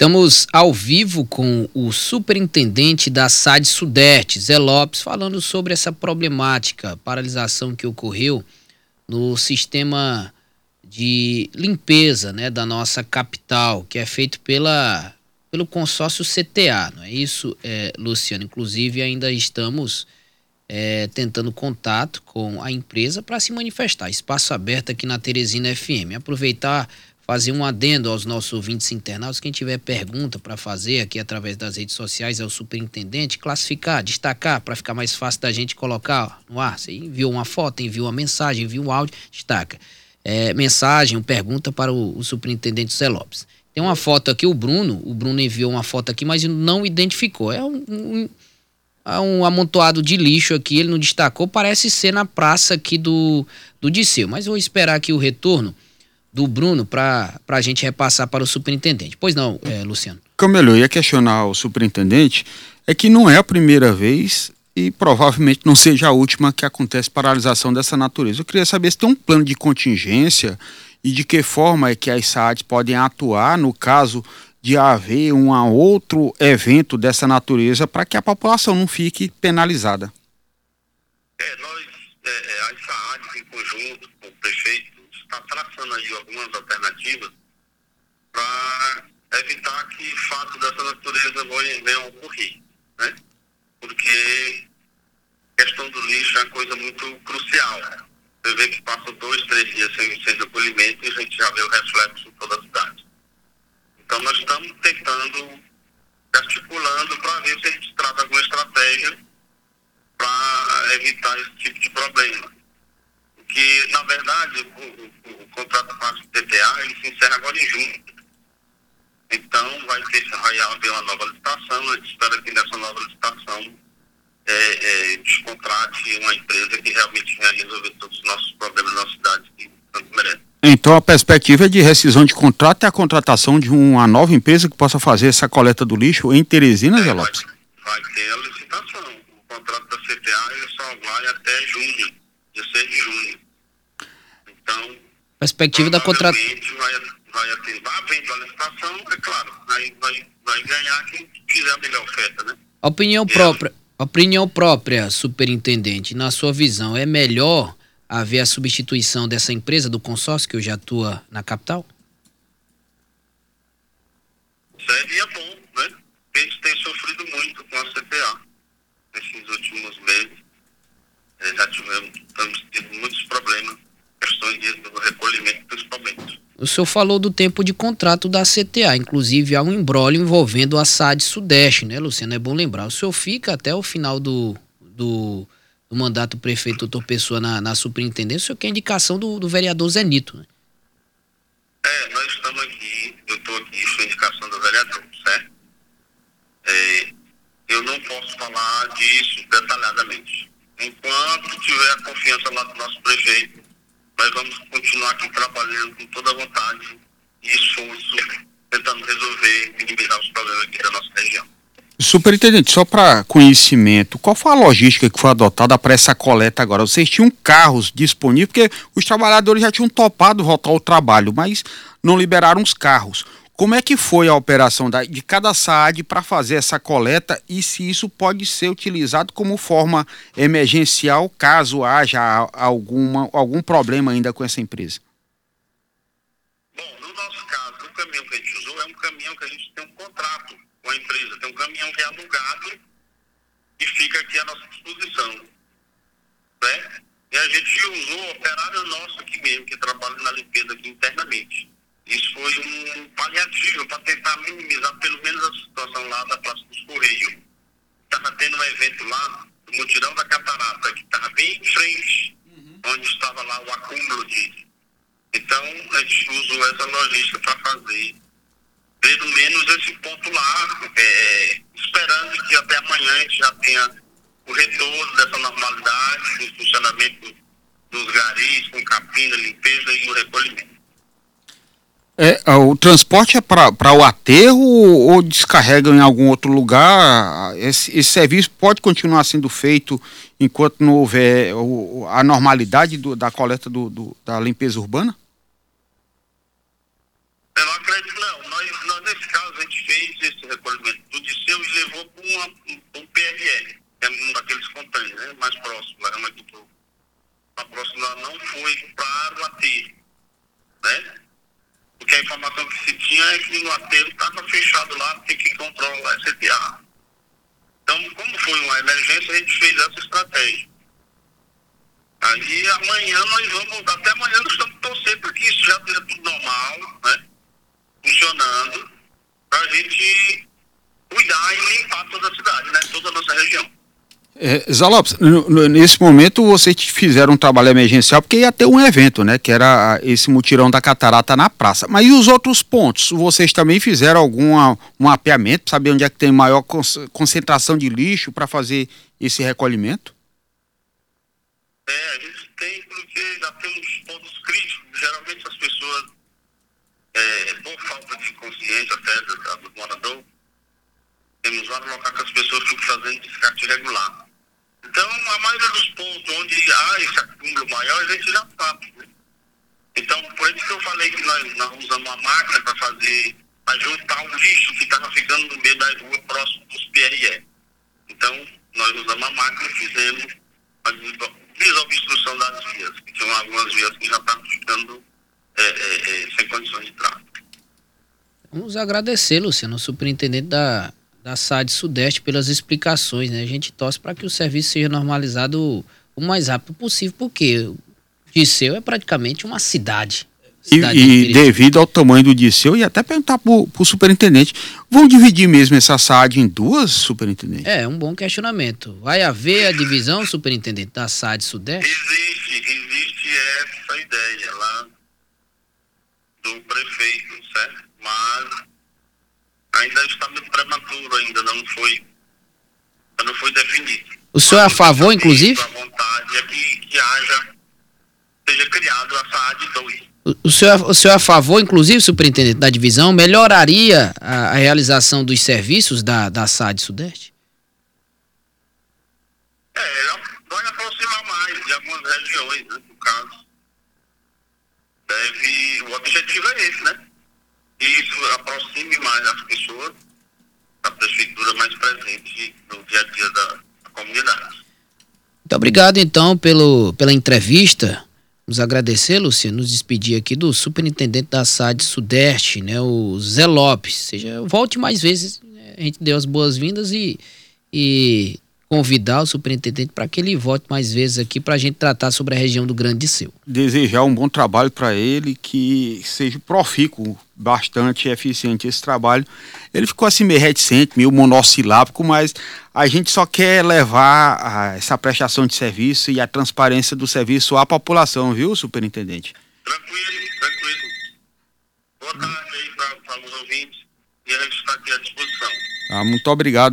Estamos ao vivo com o superintendente da SAD Sudeste, Zé Lopes, falando sobre essa problemática, paralisação que ocorreu no sistema de limpeza né, da nossa capital, que é feito pela, pelo consórcio CTA, não é isso, é, Luciano? Inclusive, ainda estamos é, tentando contato com a empresa para se manifestar. Espaço aberto aqui na Teresina FM. Aproveitar fazer um adendo aos nossos ouvintes internautas. Quem tiver pergunta para fazer aqui através das redes sociais é o superintendente, classificar, destacar, para ficar mais fácil da gente colocar no ar. Você enviou uma foto, enviou uma mensagem, enviou um áudio, destaca. É, mensagem, pergunta para o, o superintendente Zé Lopes. Tem uma foto aqui, o Bruno, o Bruno enviou uma foto aqui, mas não identificou. É um, um, é um amontoado de lixo aqui, ele não destacou, parece ser na praça aqui do, do Disseu. Mas vou esperar aqui o retorno do Bruno para a gente repassar para o superintendente. Pois não, é, Luciano? Como eu ia questionar o superintendente, é que não é a primeira vez e provavelmente não seja a última que acontece paralisação dessa natureza. Eu queria saber se tem um plano de contingência e de que forma é que as SAADs podem atuar no caso de haver um outro evento dessa natureza para que a população não fique penalizada. É, nós, é, é as SAADs em conjunto com o prefeito está traçando aí algumas alternativas para evitar que fatos dessa natureza venham a ocorrer, né? Porque a questão do lixo é uma coisa muito crucial. Você vê que passa dois, três dias sem, sem recolhimento e a gente já vê o reflexo em toda a cidade. Então nós estamos tentando, articulando para ver se a gente trata alguma estratégia para evitar esse tipo de problema que, na verdade, o, o, o contrato com a TTA ele se encerra agora em junho. Então, vai, ter, vai haver uma nova licitação. A gente espera que nessa nova licitação é, é, descontrate uma empresa que realmente venha resolver todos os nossos problemas na cidade que tanto merece. Então, a perspectiva é de rescisão de contrato e a contratação de uma nova empresa que possa fazer essa coleta do lixo em Teresina, é, Zé Lopes? Vai, vai ter a licitação. O contrato da CTA ele só vai até junho, 16 de junho. Então, perspectiva da contratação. Vai, vai, vai havendo a licitação, é claro, aí vai, vai ganhar quem fizer a melhor oferta, né? Opinião e própria. Opinião própria, superintendente, na sua visão, é melhor haver a substituição dessa empresa do consórcio que hoje atua na capital? Seria bom, né? A gente tem sofrido muito com a CPA nesses últimos meses. Já tivemos, estamos tendo muitos problemas questões do recolhimento principalmente. O senhor falou do tempo de contrato da CTA, inclusive há um embrólio envolvendo a SAD Sudeste, né, Luciano? É bom lembrar. O senhor fica até o final do, do, do mandato do prefeito doutor Pessoa na, na superintendência, o senhor quer indicação do, do vereador Zenito, né? É, nós estamos aqui, eu estou aqui, sua indicação do vereador, certo? É, eu não posso falar disso detalhadamente. Enquanto tiver a confiança lá do nosso prefeito, nós vamos continuar aqui trabalhando com toda a vontade e esforço, tentando resolver e minimizar os problemas aqui da nossa região. Superintendente, só para conhecimento, qual foi a logística que foi adotada para essa coleta agora? Vocês tinham carros disponíveis, porque os trabalhadores já tinham topado voltar ao trabalho, mas não liberaram os carros. Como é que foi a operação de cada SAAD para fazer essa coleta e se isso pode ser utilizado como forma emergencial caso haja alguma, algum problema ainda com essa empresa? Bom, no nosso caso, o caminhão que a gente usou é um caminhão que a gente tem um contrato com a empresa, tem um caminhão que é alugado e fica aqui à nossa disposição. Né? E a gente usou operário nosso aqui mesmo, que trabalha na limpeza aqui internamente. Isso foi um paliativo para tentar minimizar pelo menos a situação lá da Praça dos Correios. Estava tendo um evento lá, o Mutirão da Catarata, que estava bem em frente, uhum. onde estava lá o acúmulo de. Então, a gente usou essa logística para fazer pelo menos esse ponto lá, é, esperando que até amanhã a gente já tenha o retorno dessa normalidade, o funcionamento dos garis, com capina, limpeza e o recolhimento. É, o transporte é para o aterro ou descarrega em algum outro lugar? Esse, esse, serviço pode continuar sendo feito enquanto não houver o, a normalidade do, da coleta do, do, da limpeza urbana? Eu não acredito não. Nós nós, nesse caso, a gente fez esse recolhimento do Disseu e levou para um PRL, que é um daqueles containers, né, mais próximo, levamos aqui para a próxima, não foi para o aterro, informação que se tinha é que no aterro estava fechado lá, tem que controlar a CTA. Então, como foi uma emergência, a gente fez essa estratégia. Aí amanhã nós vamos, até amanhã nós estamos torcendo para que isso já esteja tudo normal, né? Funcionando, para a gente cuidar e limpar toda a cidade, né? Toda a nossa região. É, Zalopes, nesse momento vocês fizeram um trabalho emergencial porque ia ter um evento, né? Que era esse mutirão da catarata na praça. Mas e os outros pontos? Vocês também fizeram algum um mapeamento para saber onde é que tem maior concentração de lixo para fazer esse recolhimento? É, a gente tem porque já temos pontos críticos. Geralmente as pessoas, é, por falta de consciência até do morador, temos vários locais que as pessoas ficam fazendo descarte irregular. Então, a maioria dos pontos onde há esse acúmulo maior, a gente já sabe. Né? Então, por isso que eu falei que nós, nós usamos uma máquina para fazer, para juntar o lixo que estava ficando no meio da rua, próximo dos PRE. Então, nós usamos a máquina e fizemos a desobstrução das vias, que tinham algumas vias que já estavam ficando é, é, é, sem condições de tráfego. Vamos agradecer, Luciano, o superintendente da da SAD Sudeste pelas explicações, né? A gente torce para que o serviço seja normalizado o mais rápido possível, porque o Disseu é praticamente uma cidade. cidade e, e devido ao tamanho do Disseu, e até perguntar para o superintendente, vão dividir mesmo essa SAD em duas, superintendente? É, um bom questionamento. Vai haver a divisão, superintendente, da SAD Sudeste? Existe, existe essa ideia lá do prefeito, certo? Mas ainda está muito prematuro, ainda não foi, não foi definido. O senhor é a favor, inclusive? A vontade é que, que haja, seja criado a SAAD 2. O senhor, o senhor é a favor, inclusive, superintendente da divisão, melhoraria a, a realização dos serviços da, da SAD Sudeste? É, vai aproximar mais de algumas regiões, né, no caso. Deve, o objetivo é esse, né? E isso aproxime mais as pessoas da prefeitura mais presente no dia a dia da, da comunidade. Muito obrigado, então, pelo, pela entrevista. Vamos agradecer, Luciano, nos despedir aqui do superintendente da SAD Sudeste, né, o Zé Lopes. Seja, volte mais vezes. Né, a gente deu as boas-vindas e, e convidar o superintendente para que ele volte mais vezes aqui para a gente tratar sobre a região do Grande Seu. Desejar um bom trabalho para ele, que seja profícuo, bastante eficiente esse trabalho. Ele ficou assim meio reticente, meio monossilábico, mas a gente só quer levar essa prestação de serviço e a transparência do serviço à população, viu, superintendente? Tranquilo, tranquilo. Boa tarde aí para os ouvintes e a gente está aqui à disposição. Ah, muito obrigado.